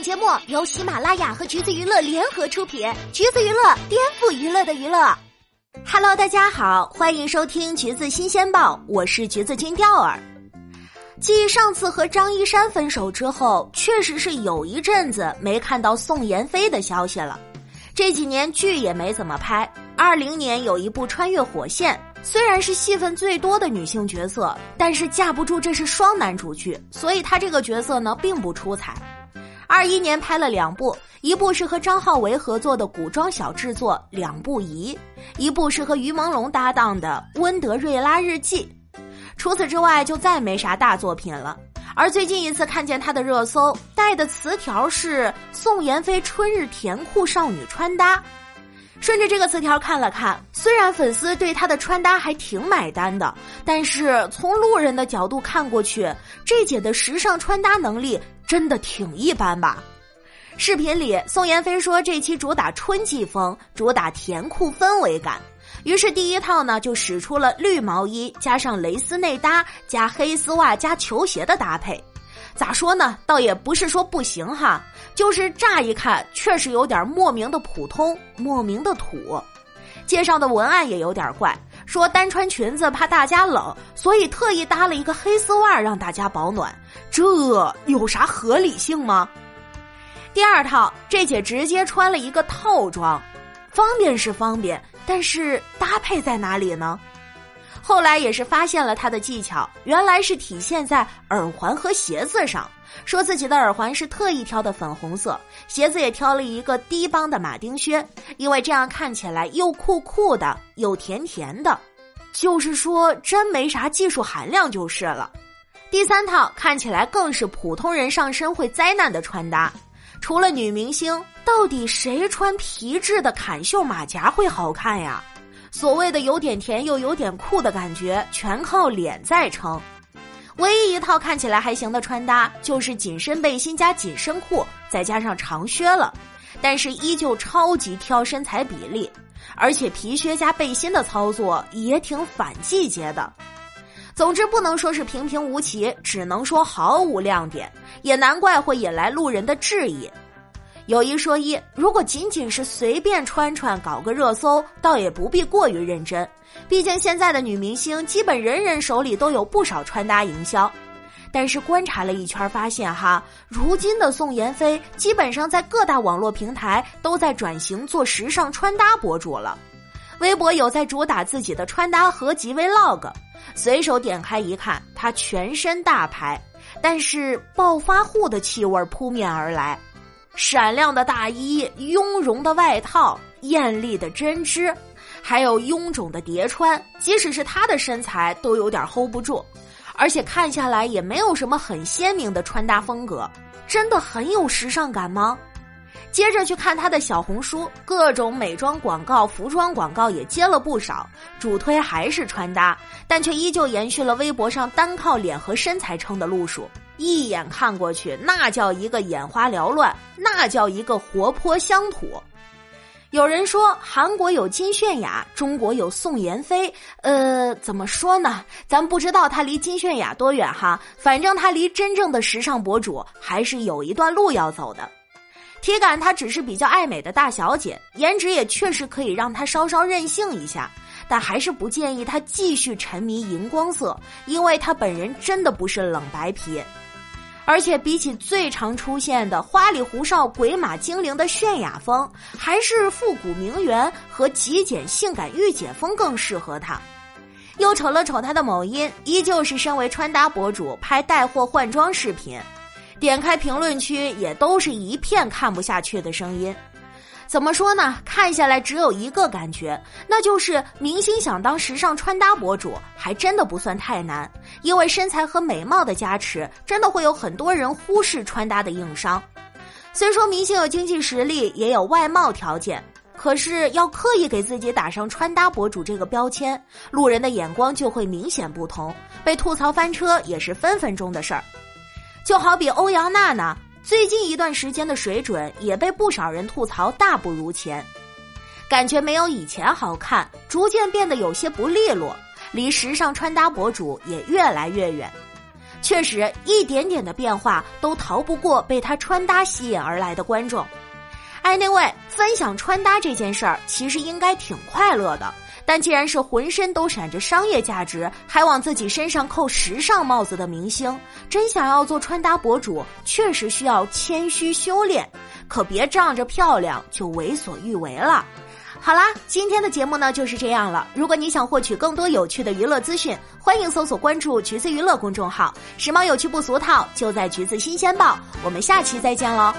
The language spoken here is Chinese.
本节目由喜马拉雅和橘子娱乐联合出品，橘子娱乐颠覆娱乐的娱乐。Hello，大家好，欢迎收听橘子新鲜报，我是橘子君钓儿。继上次和张一山分手之后，确实是有一阵子没看到宋妍霏的消息了。这几年剧也没怎么拍。二零年有一部《穿越火线》，虽然是戏份最多的女性角色，但是架不住这是双男主剧，所以她这个角色呢并不出彩。二一年拍了两部，一部是和张浩维合作的古装小制作《两不疑》，一部是和于朦胧搭档的《温德瑞拉日记》。除此之外，就再没啥大作品了。而最近一次看见他的热搜带的词条是宋妍霏春日甜酷少女穿搭。顺着这个词条看了看，虽然粉丝对她的穿搭还挺买单的，但是从路人的角度看过去，这姐的时尚穿搭能力真的挺一般吧。视频里，宋妍霏说这期主打春季风，主打甜酷氛围感，于是第一套呢就使出了绿毛衣加上蕾丝内搭加黑丝袜加球鞋的搭配。咋说呢？倒也不是说不行哈，就是乍一看确实有点莫名的普通，莫名的土。介绍的文案也有点怪，说单穿裙子怕大家冷，所以特意搭了一个黑丝袜让大家保暖。这有啥合理性吗？第二套，这姐直接穿了一个套装，方便是方便，但是搭配在哪里呢？后来也是发现了他的技巧，原来是体现在耳环和鞋子上。说自己的耳环是特意挑的粉红色，鞋子也挑了一个低帮的马丁靴，因为这样看起来又酷酷的又甜甜的。就是说，真没啥技术含量就是了。第三套看起来更是普通人上身会灾难的穿搭，除了女明星，到底谁穿皮质的坎袖马甲会好看呀？所谓的有点甜又有点酷的感觉，全靠脸在撑。唯一一套看起来还行的穿搭，就是紧身背心加紧身裤，再加上长靴了。但是依旧超级挑身材比例，而且皮靴加背心的操作也挺反季节的。总之不能说是平平无奇，只能说毫无亮点，也难怪会引来路人的质疑。有一说一，如果仅仅是随便穿穿搞个热搜，倒也不必过于认真。毕竟现在的女明星基本人人手里都有不少穿搭营销。但是观察了一圈，发现哈，如今的宋妍霏基本上在各大网络平台都在转型做时尚穿搭博主了。微博有在主打自己的穿搭合集 vlog，随手点开一看，她全身大牌，但是暴发户的气味扑面而来。闪亮的大衣、雍容的外套、艳丽的针织，还有臃肿的叠穿，即使是她的身材都有点 hold 不住，而且看下来也没有什么很鲜明的穿搭风格，真的很有时尚感吗？接着去看她的小红书，各种美妆广告、服装广告也接了不少，主推还是穿搭，但却依旧延续了微博上单靠脸和身材撑的路数。一眼看过去，那叫一个眼花缭乱，那叫一个活泼乡土。有人说韩国有金泫雅，中国有宋妍霏。呃，怎么说呢？咱不知道她离金泫雅多远哈，反正她离真正的时尚博主还是有一段路要走的。体感她只是比较爱美的大小姐，颜值也确实可以让她稍稍任性一下。但还是不建议她继续沉迷荧光色，因为她本人真的不是冷白皮。而且比起最常出现的花里胡哨、鬼马精灵的泫雅风，还是复古名媛和极简性感御姐风更适合她。又瞅了瞅她的某音，依旧是身为穿搭博主拍带货换装视频，点开评论区也都是一片看不下去的声音。怎么说呢？看下来只有一个感觉，那就是明星想当时尚穿搭博主，还真的不算太难。因为身材和美貌的加持，真的会有很多人忽视穿搭的硬伤。虽说明星有经济实力，也有外貌条件，可是要刻意给自己打上穿搭博主这个标签，路人的眼光就会明显不同，被吐槽翻车也是分分钟的事儿。就好比欧阳娜娜。最近一段时间的水准也被不少人吐槽大不如前，感觉没有以前好看，逐渐变得有些不利落，离时尚穿搭博主也越来越远。确实，一点点的变化都逃不过被她穿搭吸引而来的观众。哎，那位分享穿搭这件事儿，其实应该挺快乐的。但既然是浑身都闪着商业价值，还往自己身上扣时尚帽子的明星，真想要做穿搭博主，确实需要谦虚修炼，可别仗着漂亮就为所欲为了。好啦，今天的节目呢就是这样了。如果你想获取更多有趣的娱乐资讯，欢迎搜索关注“橘子娱乐”公众号，时髦有趣不俗套，就在“橘子新鲜报”。我们下期再见喽。